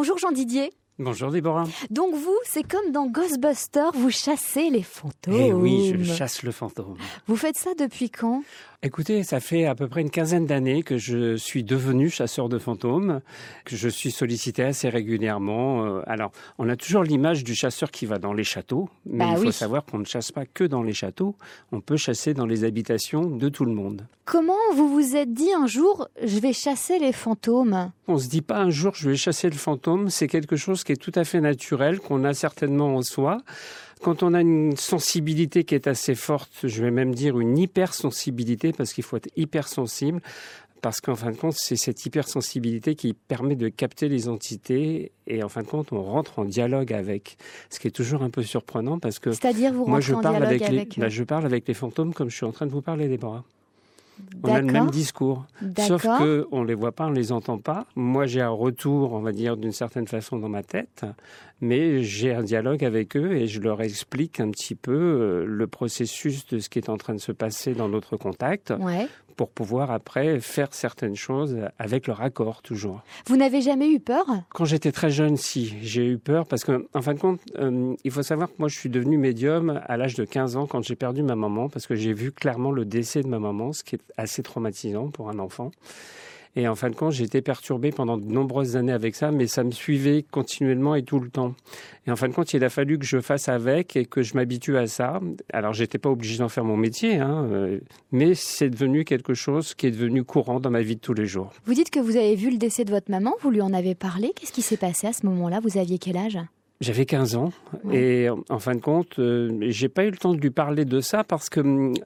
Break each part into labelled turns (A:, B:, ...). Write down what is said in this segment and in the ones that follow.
A: Bonjour Jean Didier.
B: Bonjour Déborah.
A: Donc vous, c'est comme dans Ghostbusters, vous chassez les fantômes.
B: Eh oui, je chasse le fantôme.
A: Vous faites ça depuis quand?
B: Écoutez, ça fait à peu près une quinzaine d'années que je suis devenu chasseur de fantômes, que je suis sollicité assez régulièrement. Euh, alors, on a toujours l'image du chasseur qui va dans les châteaux, mais
A: Bah
B: il faut savoir qu'on ne chasse pas que dans les châteaux, on peut chasser dans les habitations de tout le monde.
A: Comment vous vous êtes dit un jour, je vais chasser les fantômes?
B: On se dit pas un jour je vais chasser le fantôme, c'est quelque chose qui est tout à fait naturel, qu'on a certainement en soi. Quand on a une sensibilité qui est assez forte, je vais même dire une hypersensibilité, parce qu'il faut être hypersensible, parce qu'en fin de compte, c'est cette hypersensibilité qui permet de capter les entités, et en fin de compte, on rentre en dialogue avec. Ce qui est toujours un peu surprenant, parce que
A: C'est-à-dire vous
B: moi,
A: rentrez
B: je
A: en
B: parle
A: dialogue
B: avec, les,
A: avec eux.
B: bah, je parle avec les fantômes comme je suis en train de vous parler, Déborah. On a le même discours. Sauf
A: D'accord.
B: que on les voit pas, on les entend pas. Moi, j'ai un retour, on va dire, d'une certaine façon dans ma tête, mais j'ai un dialogue avec eux et je leur explique un petit peu euh, le processus de ce qui est en train de se passer dans notre contact
A: Ouais.
B: pour pouvoir après faire certaines choses avec leur accord toujours.
A: Vous n'avez jamais eu peur?
B: Quand j'étais très jeune, si, j'ai eu peur parce que, en fin de compte, euh, il faut savoir que moi, je suis devenu médium à l'âge de 15 ans quand j'ai perdu ma maman parce que j'ai vu clairement le décès de ma maman, ce qui est assez traumatisant pour un enfant. Et en fin de compte, j'ai été perturbé pendant de nombreuses années avec ça, mais ça me suivait continuellement et tout le temps. Et en fin de compte, il a fallu que je fasse avec et que je m'habitue à ça. Alors, j'étais pas obligé d'en faire mon métier, hein, euh, mais c'est devenu quelque chose qui est devenu courant dans ma vie de tous les jours.
A: Vous dites que vous avez vu le décès de votre maman, vous lui en avez parlé. Qu'est-ce qui s'est passé à ce moment-là? Vous aviez quel âge?
B: J'avais 15 ans
A: Ouais.
B: et en fin de compte, euh, j'ai pas eu le temps de lui parler de ça parce que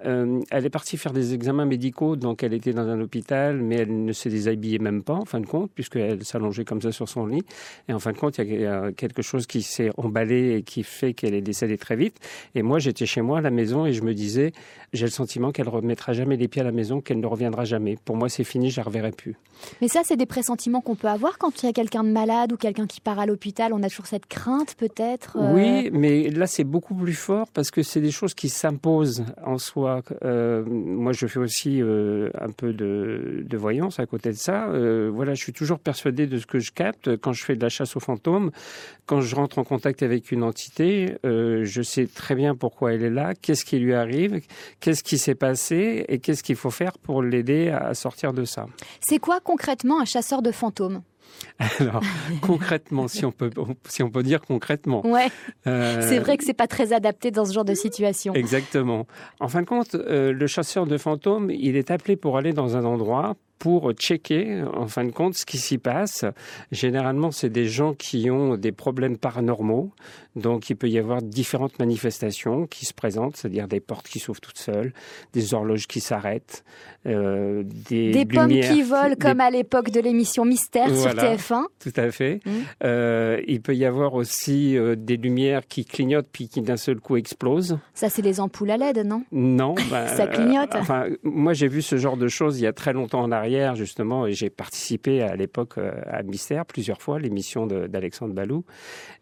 B: euh, elle est partie faire des examens médicaux, donc elle était dans un hôpital, mais elle ne se déshabillait même pas en fin de compte puisqu'elle s'allongeait comme ça sur son lit. Et en fin de compte, il y a quelque chose qui s'est emballé et qui fait qu'elle est décédée très vite. Et moi, j'étais chez moi à la maison et je me disais, j'ai le sentiment qu'elle remettra jamais les pieds à la maison, qu'elle ne reviendra jamais. Pour moi, c'est fini, je la reverrai plus.
A: Mais ça, c'est des pressentiments qu'on peut avoir quand il y a quelqu'un de malade ou quelqu'un qui part à l'hôpital. On a toujours cette crainte, peut-être. euh,
B: Oui, mais là c'est beaucoup plus fort parce que c'est des choses qui s'imposent en soi. Euh, moi, je fais aussi euh, un peu de, de voyance à côté de ça. Euh, voilà, je suis toujours persuadé de ce que je capte quand je fais de la chasse aux fantômes. Quand je rentre en contact avec une entité, je sais très bien pourquoi elle est là, qu'est-ce qui lui arrive, qu'est-ce qui s'est passé et qu'est-ce qu'il faut faire pour l'aider à sortir de ça.
A: C'est quoi concrètement un chasseur de fantômes?
B: Alors, concrètement, si on peut, si on peut dire concrètement.
A: Ouais,
B: euh,
A: c'est vrai que c'est pas très adapté dans ce genre de situation.
B: Exactement. En fin de compte, euh, le chasseur de fantômes, il est appelé pour aller dans un endroit pour checker, en fin de compte, ce qui s'y passe. Généralement, c'est des gens qui ont des problèmes paranormaux. Donc, il peut y avoir différentes manifestations qui se présentent, c'est-à-dire des portes qui s'ouvrent toutes seules, des horloges qui s'arrêtent, euh, des,
A: Des pommes qui volent
B: des-
A: comme à l'époque de l'émission Mystère
B: Voilà.
A: sur TF1.
B: Tout à fait.
A: Mm.
B: Euh, il peut y avoir aussi euh, des lumières qui clignotent puis qui d'un seul coup explosent.
A: Ça, c'est les ampoules à LED, non?
B: Non, bah,
A: Ça clignote.
B: enfin, moi, j'ai vu ce genre de choses il y a très longtemps en arrière, justement, et j'ai participé à l'époque euh, à Mystère plusieurs fois, l'émission d'Alexandre Balou.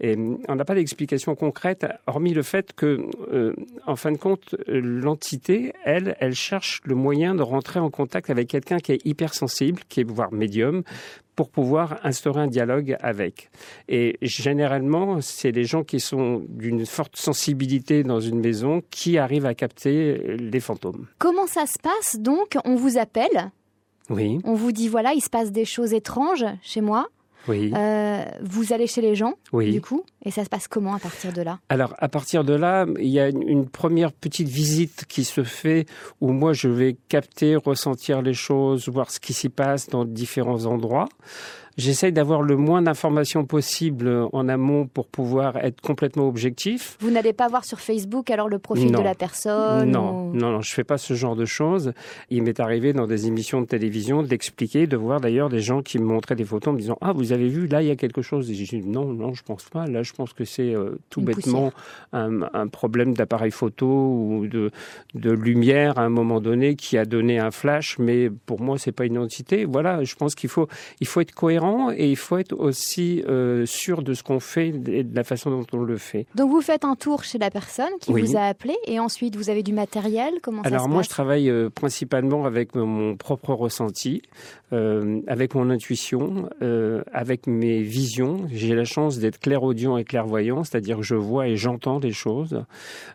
B: Et hum, on n'a pas d'explication concrète, hormis le fait que, euh, en fin de compte, euh, l'entité, elle, elle cherche le moyen de rentrer en contact avec quelqu'un qui est hypersensible, qui est voire médium, pour pouvoir instaurer un dialogue avec. Et généralement, c'est les gens qui sont d'une forte sensibilité dans une maison qui arrivent à capter les fantômes.
A: Comment ça se passe donc? On vous appelle,
B: Oui,
A: on vous dit voilà, il se passe des choses étranges chez moi.
B: oui,
A: Euh, vous allez chez les gens,
B: oui.
A: du coup, et ça se passe comment à partir de là?
B: Alors, à partir de là, il y a une, une première petite visite qui se fait où moi, je vais capter, ressentir les choses, voir ce qui s'y passe dans différents endroits. J'essaye d'avoir le moins d'informations possible en amont pour pouvoir être complètement objectif.
A: Vous n'allez pas voir sur Facebook alors le profil
B: Non.
A: de la personne
B: Non,
A: ou-
B: non, non, je fais pas ce genre de choses. Il m'est arrivé dans des émissions de télévision d'expliquer, de voir d'ailleurs des gens qui me montraient des photos en me disant ah vous avez vu là il y a quelque chose. Et j'ai dit non non je pense pas. Là je pense que c'est euh, tout
A: Une
B: bêtement un, un problème d'appareil photo ou de de lumière à un moment donné qui a donné un flash. Mais pour moi c'est pas une entité. Voilà, je pense qu'il faut il faut être cohérent et il faut être aussi euh, sûr de ce qu'on fait et de la façon dont on le fait.
A: Donc vous faites un tour chez la personne qui vous a appelé et ensuite vous avez du matériel Comment
B: Alors
A: ça
B: moi je travaille euh, principalement avec mon propre ressenti, euh, avec mon intuition, avec mes visions. J'ai la chance d'être clairaudient et clairvoyant, c'est-à-dire que je vois et j'entends des choses.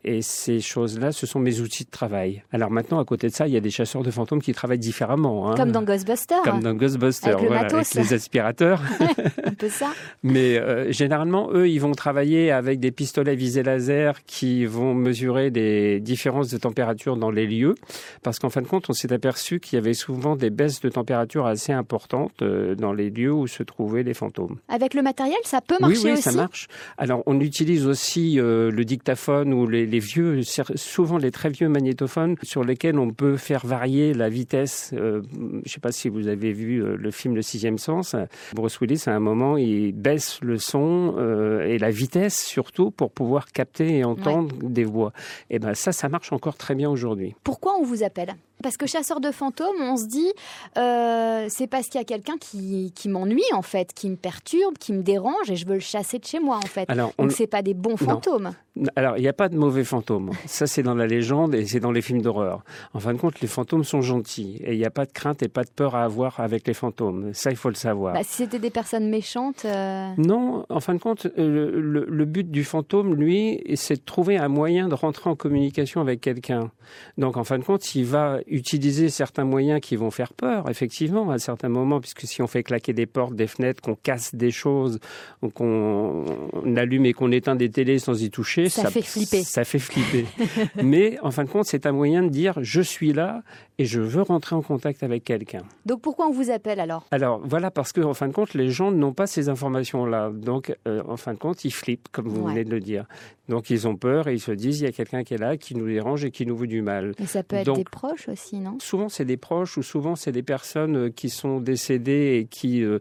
B: Et ces choses-là, ce sont mes outils de travail. Alors maintenant, à côté de ça, il y a des chasseurs de fantômes qui travaillent différemment.
A: Hein. Comme dans Ghostbusters.
B: Comme dans Ghostbusters,
A: avec,
B: voilà, avec les aspirateurs.
A: Un peu ça.
B: Mais euh, généralement, eux, ils vont travailler avec des pistolets visés laser qui vont mesurer des différences de température dans les lieux. Parce qu'en fin de compte, on s'est aperçu qu'il y avait souvent des baisses de température assez importantes euh, dans les lieux où se trouvaient les fantômes.
A: Avec le matériel, ça peut marcher
B: oui, oui,
A: aussi
B: ça marche. Alors, on utilise aussi euh, le dictaphone ou les, les, vieux, souvent les très vieux magnétophones sur lesquels on peut faire varier la vitesse. Euh, je ne sais pas si vous avez vu le film Le Sixième Sens. Bruce Willis, à un moment, il baisse le son euh, et la vitesse surtout pour pouvoir capter et entendre ouais. des voix. Et ben ça, ça marche encore très bien aujourd'hui.
A: Pourquoi on vous appelle? Parce que chasseur de fantômes, on se dit, euh, c'est parce qu'il y a quelqu'un qui, qui m'ennuie en fait, qui me perturbe, qui me dérange et je veux le chasser de chez moi en fait. Alors, on... Donc c'est pas des bons fantômes.
B: Non. Alors il n'y a pas de mauvais fantômes. Ça c'est dans la légende et c'est dans les films d'horreur. En fin de compte, les fantômes sont gentils et il n'y a pas de crainte et pas de peur à avoir avec les fantômes. Ça il faut le savoir.
A: Bah, si c'était des personnes méchantes. Euh...
B: Non, en fin de compte, le, le, le but du fantôme, lui, c'est de trouver un moyen de rentrer en communication avec quelqu'un. Donc en fin de compte, il va utiliser certains moyens qui vont faire peur, effectivement, à certains moments, puisque si on fait claquer des portes, des fenêtres, qu'on casse des choses, qu'on allume et qu'on éteint des télés sans y toucher,
A: ça, ça fait flipper.
B: Ça fait flipper. Mais en fin de compte, c'est un moyen de dire je suis là et je veux rentrer en contact avec quelqu'un.
A: Donc pourquoi on vous appelle alors?
B: Alors voilà, parce que en fin de compte, les gens n'ont pas ces informations-là. Donc euh, en fin de compte, ils flippent, comme vous ouais. venez de le dire. Donc ils ont peur et ils se disent il y a quelqu'un qui est là, qui nous dérange et qui nous veut du mal.
A: Mais ça peut être
B: Donc,
A: des proches aussi, non?
B: Souvent c'est des proches ou souvent c'est des personnes qui sont décédées et qui euh,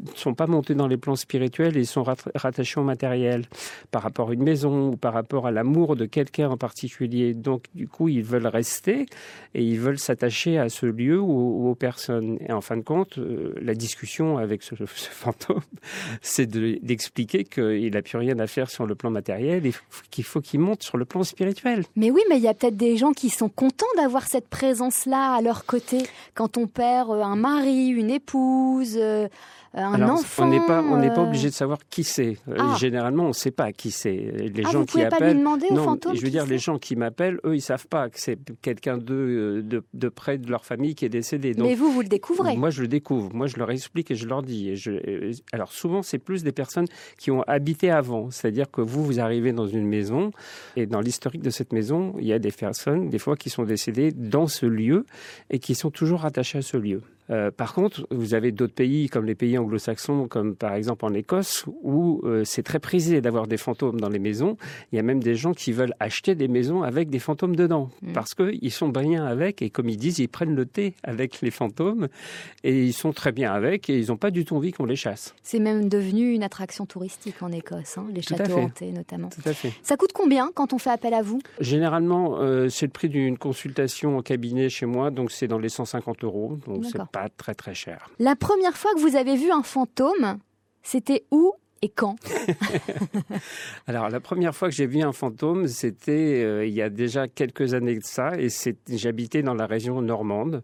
B: ne sont pas montées dans les plans spirituels et sont rattachées au matériel par rapport à une maison ou par rapport à l'amour de quelqu'un en particulier. Donc du coup ils veulent rester et ils veulent s'attacher à ce lieu ou, aux personnes. Et en fin de compte, euh, la discussion avec ce, ce fantôme, c'est d'expliquer de, qu'il n'a plus rien à faire sur le plan matériel et qu'il faut qu'il monte sur le plan spirituel.
A: Mais oui, mais il y a peut-être des gens qui sont contents d'avoir cette présence-là à leur côté. Quand on perd euh, un mari, une épouse, euh, un
B: Alors,
A: enfant.
B: On n'est pas, on n'est pas
A: euh,
B: obligé de savoir qui c'est.
A: Ah.
B: Généralement, on ne sait pas qui c'est. Les
A: Ah,
B: gens
A: vous
B: qui
A: pas
B: appellent.
A: lui demander au
B: non, je veux dire, les gens qui m'appellent, eux, ils savent pas que c'est quelqu'un de, de, de près de leur famille qui est décédé. Donc,
A: Mais vous, vous le découvrez.
B: moi, je le découvre. Moi, je leur explique et je leur dis. Et je... Alors, souvent, c'est plus des personnes qui ont habité avant. C'est-à-dire que vous, vous arrivez dans une maison et dans l'historique de cette maison, il y a des personnes, des fois, qui sont décédées dans ce lieu et qui sont toujours rattachées à ce lieu. Euh, par contre, vous avez d'autres pays comme les pays anglo-saxons, comme par exemple en Écosse, où euh, c'est très prisé d'avoir des fantômes dans les maisons. Il y a même des gens qui veulent acheter des maisons avec des fantômes dedans, mmh. parce qu'ils sont bien avec, et comme ils disent, ils prennent le thé avec les fantômes, et ils sont très bien avec, et ils n'ont pas du tout envie qu'on les chasse.
A: C'est même devenu une attraction touristique en Écosse, hein, les
B: Tout
A: châteaux hantés notamment.
B: Tout à fait.
A: Ça coûte combien quand on fait appel à vous?
B: Généralement, euh, c'est le prix d'une consultation en cabinet chez moi, donc c'est dans les 150 euros, donc c'est
A: D'accord.
B: Très très cher.
A: La première fois que vous avez vu un fantôme, c'était où et quand?
B: Alors, la première fois que j'ai vu un fantôme, c'était euh, il y a déjà quelques années de ça, et j'habitais dans la région normande.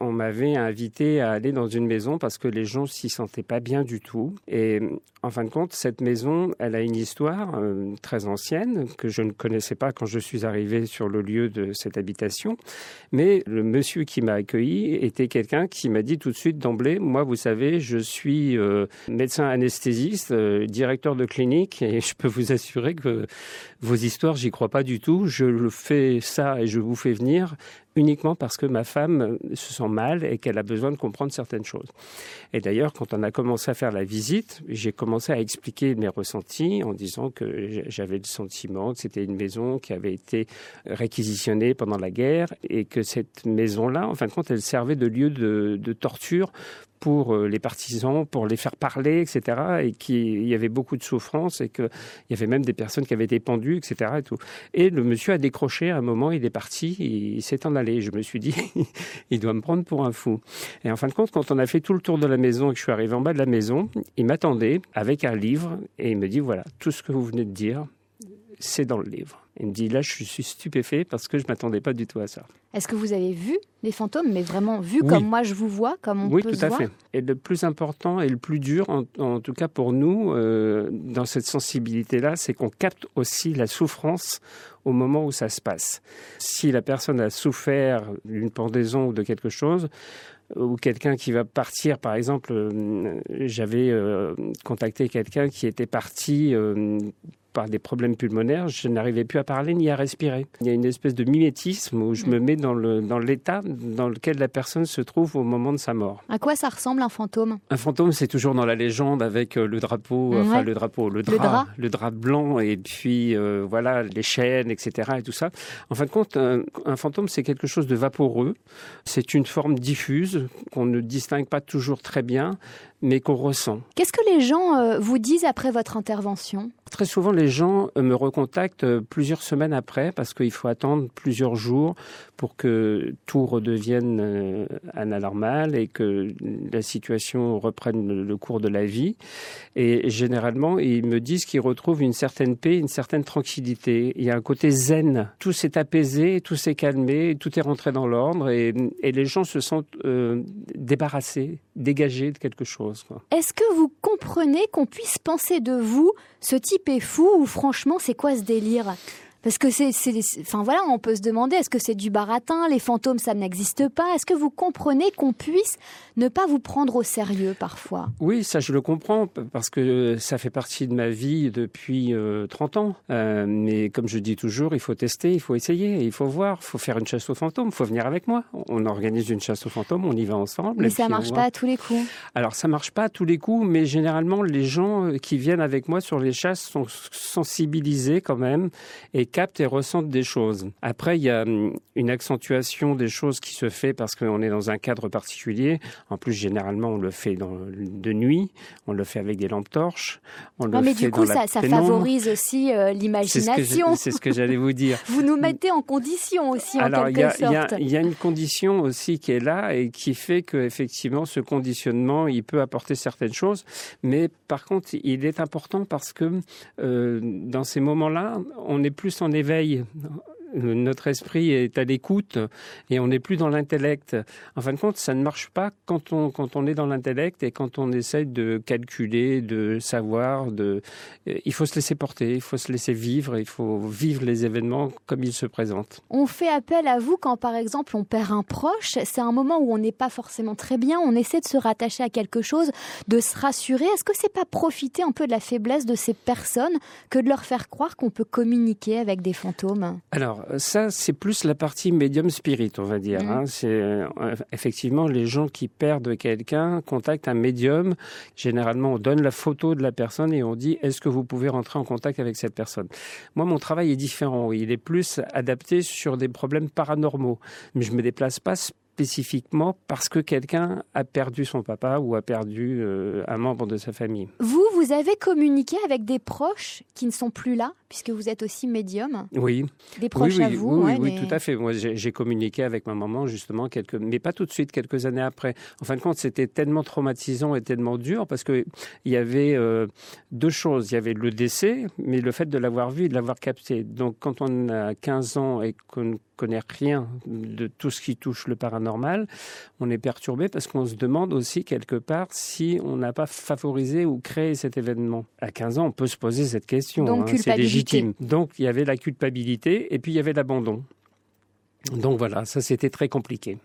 B: On m'avait invité à aller dans une maison parce que les gens s'y sentaient pas bien du tout. Et en fin de compte, cette maison, elle a une histoire euh, très ancienne que je ne connaissais pas quand je suis arrivé sur le lieu de cette habitation. Mais le monsieur qui m'a accueilli était quelqu'un qui m'a dit tout de suite d'emblée, moi, vous savez, je suis euh, médecin anesthésiste, euh, directeur de clinique, et je peux vous assurer que vos histoires, j'y crois pas du tout. Je le fais ça et je vous fais venir uniquement parce que ma femme se sent mal et qu'elle a besoin de comprendre certaines choses. Et d'ailleurs, quand on a commencé à faire la visite, j'ai commencé à expliquer mes ressentis en disant que j'avais le sentiment que c'était une maison qui avait été réquisitionnée pendant la guerre et que cette maison-là, en fin de compte, elle servait de lieu de, torture pour euh, les partisans, pour les faire parler, etc. Et qu'il y avait beaucoup de souffrance et qu'il y avait même des personnes qui avaient été pendues, etc. Et, et le monsieur a décroché à un moment, il est parti, il s'est en allé Je me suis dit, il doit me prendre pour un fou. Et en fin de compte, quand on a fait tout le tour de la maison et que je suis arrivé en bas de la maison, il m'attendait avec un livre et il me dit, voilà, tout ce que vous venez de dire, c'est dans le livre. Il me dit là, je suis stupéfait parce que je m'attendais pas du tout à ça.
A: Est-ce que vous avez vu les fantômes, mais vraiment vu comme moi je vous vois, comme on
B: oui,
A: peut
B: tout à
A: voir
B: fait. Et le plus important et le plus dur, en, tout cas pour nous, euh, dans cette sensibilité-là, c'est qu'on capte aussi la souffrance au moment où ça se passe. Si la personne a souffert d'une pendaison ou de quelque chose, ou quelqu'un qui va partir, par exemple, euh, j'avais euh, contacté quelqu'un qui était parti par des problèmes pulmonaires, je n'arrivais plus à parler ni à respirer. Il y a une espèce de mimétisme où je me mets dans l'état dans, dans lequel la personne se trouve au moment de sa mort.
A: À quoi ça ressemble un fantôme?
B: Un fantôme, c'est toujours dans la légende avec euh, le drapeau, enfin le drapeau, le drap, le drap, blanc et puis euh, voilà les chaînes, etc. et tout ça. En fin de compte, un, un fantôme, c'est quelque chose de vaporeux. C'est une forme diffuse qu'on ne distingue pas toujours très bien, mais qu'on ressent.
A: Qu'est-ce que les gens euh, vous disent après votre intervention?
B: Très souvent, les gens euh, me recontactent euh, plusieurs semaines après parce qu'il faut attendre plusieurs jours pour que tout redevienne à la normale et que la situation reprenne le cours de la vie. Et généralement, ils me disent qu'ils retrouvent une certaine paix, une certaine tranquillité. Il y a un côté zen. Tout s'est apaisé, tout s'est calmé, tout est rentré dans l'ordre et, les gens se sentent débarrassés, dégagés de quelque chose.
A: Est-ce que vous comprenez qu'on puisse penser de vous, ce type est fou ou franchement c'est quoi ce délire? Parce que c'est, enfin voilà, on peut se demander est-ce que c'est du baratin, les fantômes ça n'existe pas? Est-ce que vous comprenez qu'on puisse ne pas vous prendre au sérieux parfois?
B: Oui, ça je le comprends parce que ça fait partie de ma vie depuis 30 euh, ans. Euh, mais comme je dis toujours, il faut tester, il faut essayer, il faut voir, il faut faire une chasse aux fantômes, il faut venir avec moi. On organise une chasse aux fantômes, on y va ensemble.
A: Mais ça marche pas à tous les coups.
B: Alors ça marche pas à tous les coups, mais généralement les gens euh, qui viennent avec moi sur les chasses sont sensibilisés quand même et captent et ressentent des choses. Après, il y a hum, une accentuation des choses qui se fait parce qu'on est dans un cadre particulier. En plus, généralement, on le fait dans, de nuit, on le fait avec des lampes torches. On
A: le mais du coup, ça, ça favorise aussi euh, l'imagination.
B: C'est ce que j'allais vous dire.
A: vous nous mettez en condition aussi, en quelque
B: sorte. Il y, a une condition aussi qui est là et qui fait qu'effectivement, ce conditionnement, il peut apporter certaines choses. Mais par contre, il est important parce que euh, dans ces moments-là, on est plus en éveil notre esprit est à l'écoute et on n'est plus dans l'intellect. En fin de compte, ça ne marche pas quand on, quand on est dans l'intellect et quand on essaye de calculer, de savoir. De... Il faut se laisser porter, il faut se laisser vivre, il faut vivre les événements comme ils se présentent.
A: On fait appel à vous quand, par exemple, on perd un proche. C'est un moment où on n'est pas forcément très bien. On essaie de se rattacher à quelque chose, de se rassurer. Est-ce que c'est pas profiter un peu de la faiblesse de ces personnes que de leur faire croire qu'on peut communiquer avec des fantômes?
B: Alors, ça, c'est plus la partie médium spirit, on va dire. Mm. Hein. C'est euh, effectivement les gens qui perdent quelqu'un contactent un médium. Généralement, on donne la photo de la personne et on dit est-ce que vous pouvez rentrer en contact avec cette personne? Moi, mon travail est différent. Il est plus adapté sur des problèmes paranormaux, mais je me déplace pas spécifiquement parce que quelqu'un a perdu son papa ou a perdu euh, un membre de sa famille.
A: Vous, vous avez communiqué avec des proches qui ne sont plus là, puisque vous êtes aussi médium
B: Oui.
A: Des proches
B: à
A: vous
B: Oui, oui, tout à fait. Moi, j'ai communiqué avec ma maman, justement, quelques... mais pas tout de suite, quelques années après. En fin de compte, c'était tellement traumatisant et tellement dur parce qu'il y avait euh, deux choses. Il y avait le décès, mais le fait de l'avoir vu et de l'avoir capté. Donc, quand on a 15 ans et qu'on connaît rien de tout ce qui touche le paranormal, on est perturbé parce qu'on se demande aussi quelque part si on n'a pas favorisé ou créé cet événement. À 15 ans, on peut se poser cette question.
A: Donc, hein, c'est légitime.
B: Donc, il y avait la culpabilité et puis il y avait l'abandon. Donc voilà, ça c'était très compliqué.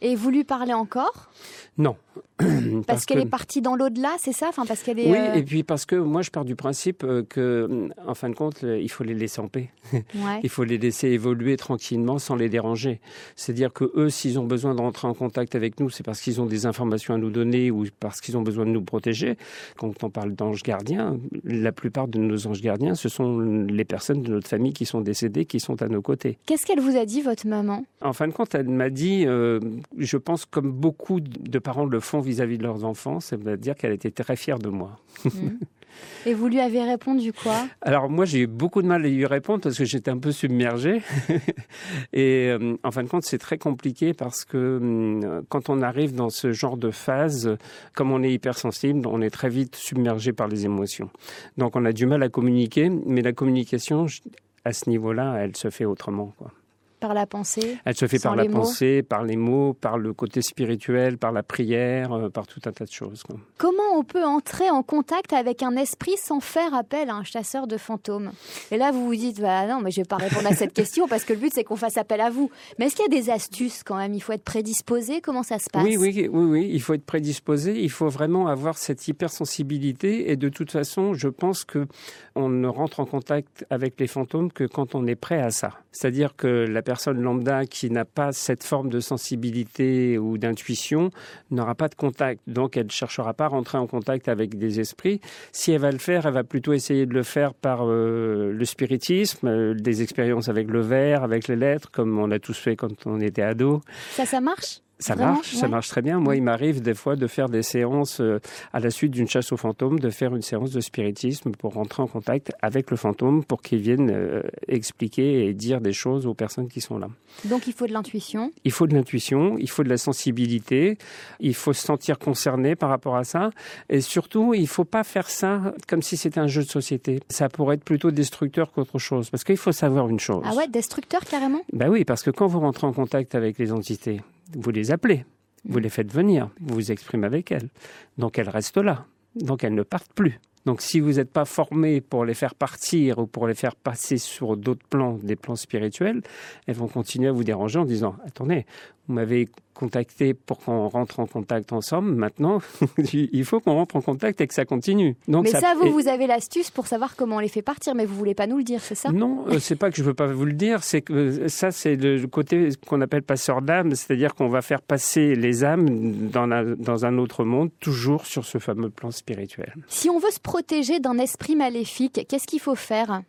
A: Et vous lui parlez encore?
B: Non.
A: Parce, qu'elle est partie dans l'au-delà, c'est ça? Enfin, parce qu'elle est,
B: Oui, euh, et puis parce que moi je pars du principe euh, que, mm, en fin de compte, euh, il faut les laisser en paix. il faut les laisser évoluer tranquillement sans les déranger. C'est-à-dire que eux, s'ils ont besoin de rentrer en contact avec nous, c'est parce qu'ils ont des informations à nous donner ou parce qu'ils ont besoin de nous protéger. Quand on parle d'anges gardiens, la plupart de nos anges gardiens, ce sont les personnes de notre famille qui sont décédées, qui sont à nos côtés.
A: Qu'est-ce qu'elle vous a dit, votre maman?
B: En fin de compte, elle m'a dit, je pense comme beaucoup de parents le font vis-à-vis de leurs enfants, c'est-à-dire qu'elle était très fière de moi. Mmh.
A: Et vous lui avez répondu quoi?
B: Alors moi j'ai eu beaucoup de mal à lui répondre parce que j'étais un peu submergé. et euh, en fin de compte c'est très compliqué parce que hum, quand on arrive dans ce genre de phase, comme on est hypersensible, on est très vite submergé par les émotions. Donc on a du mal à communiquer, mais la communication à ce niveau-là, elle se fait autrement. Quoi
A: par la pensée
B: Elle se fait par la pensée, par les mots, par le côté spirituel, par la prière, euh, par tout un tas de choses.
A: Comment on peut entrer en contact avec un esprit sans faire appel à un chasseur de fantômes? Et là, vous vous dites, bah non, mais je vais pas répondre à cette question parce que le but, c'est qu'on fasse appel à vous. Mais est-ce qu'il y a des astuces quand même? Il faut être prédisposé Comment ça se passe?
B: Oui, oui, oui, oui, il faut être prédisposé. Il faut vraiment avoir cette hypersensibilité. Et de toute façon, je pense que on ne rentre en contact avec les fantômes que quand on est prêt à ça. C'est-à-dire que la personne lambda qui n'a pas cette forme de sensibilité ou d'intuition n'aura pas de contact. Donc, elle ne cherchera pas à rentrer en contact avec des esprits. Si elle va le faire, elle va plutôt essayer de le faire par euh, le spiritisme, euh, des expériences avec le verre, avec les lettres, comme on a tous fait quand on était ado.
A: Ça, ça marche?
B: Ça marche, ça marche très bien. Moi, il m'arrive des fois de faire des séances euh, à la suite d'une chasse aux fantômes, de faire une séance de spiritisme pour rentrer en contact avec le fantôme pour qu'il vienne euh, expliquer et dire des choses aux personnes qui sont là.
A: Donc il faut de l'intuition.
B: Il faut de l'intuition, il faut de la sensibilité, il faut se sentir concerné par rapport à ça et surtout, il ne faut pas faire ça comme si c'était un jeu de société. Ça pourrait être plutôt destructeur qu'autre chose parce qu'il faut savoir une chose.
A: Ah ouais, destructeur carrément?
B: Ben oui, parce que quand vous rentrez en contact avec les entités, vous les appelez, vous les faites venir, vous vous exprimez avec elles. Donc elles restent là. Donc elles ne partent plus. Donc si vous n'êtes pas formé pour les faire partir ou pour les faire passer sur d'autres plans, des plans spirituels, elles vont continuer à vous déranger en disant attendez, vous m'avez contacté pour qu'on rentre en contact ensemble. Maintenant, il faut qu'on rentre en contact et que ça continue.
A: Donc mais ça, vous, vous avez l'astuce pour savoir comment on les fait partir, mais vous voulez pas nous le dire, c'est ça?
B: Non, euh, c'est pas que je veux pas vous le dire, c'est que euh, ça, c'est le côté qu'on appelle passeur d'âme, c'est-à-dire qu'on va faire passer les âmes dans, dans un autre monde, toujours sur ce fameux plan spirituel.
A: Si on veut se protéger d'un esprit maléfique, qu'est-ce qu'il faut faire?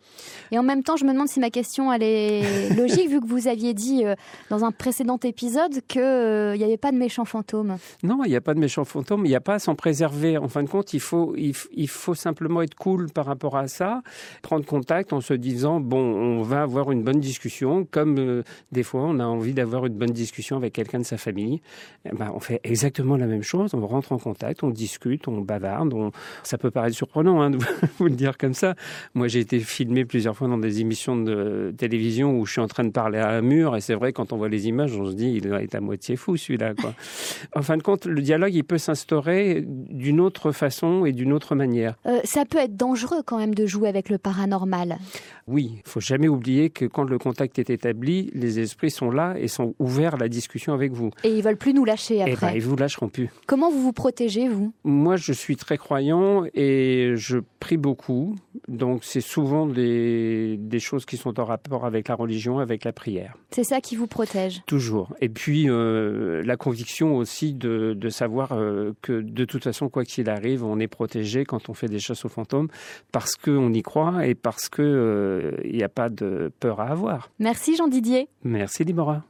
A: Et en même temps, je me demande si ma question elle est logique, vu que vous aviez dit euh, dans un précédent épisode qu'il euh, n'y avait pas de méchants fantômes.
B: Non, il n'y a pas de méchants fantômes. Il n'y a pas à s'en préserver. En fin de compte, il faut, il, faut simplement être cool par rapport à ça, prendre contact en se disant bon, on va avoir une bonne discussion, comme euh, des fois on a envie d'avoir une bonne discussion avec quelqu'un de sa famille. Eh ben, on fait exactement la même chose. On rentre en contact, on discute, on bavarde. Ça peut paraître surprenant hein, de vous le dire comme ça. Moi, j'ai été filmé plusieurs fois dans des émissions de télévision où je suis en train de parler à un mur, et c'est vrai quand on voit les images, on se dit il est à moitié fou celui-là. Quoi. en fin de compte, le dialogue, il peut s'instaurer d'une autre façon et d'une autre manière.
A: Euh, ça peut être dangereux quand même de jouer avec le paranormal.
B: Oui, il faut jamais oublier que quand le contact est établi, les esprits sont là et sont ouverts à la discussion avec vous.
A: Et ils veulent plus nous lâcher après. Eh
B: ben, ils vous lâcheront plus.
A: Comment vous vous protégez, vous?
B: Moi, je suis très croyant et je prie beaucoup. Donc, c'est souvent des, des choses qui sont en rapport avec la religion, avec la prière.
A: C'est ça qui vous protège?
B: Toujours. Et puis, euh, la conviction aussi de, de savoir euh, que de toute façon, quoi qu'il arrive, on est protégé quand on fait des chasses aux fantômes parce qu'on y croit et parce que... Euh, n'y a pas de peur à avoir.
A: Merci Jean Didier.
B: Merci Libora.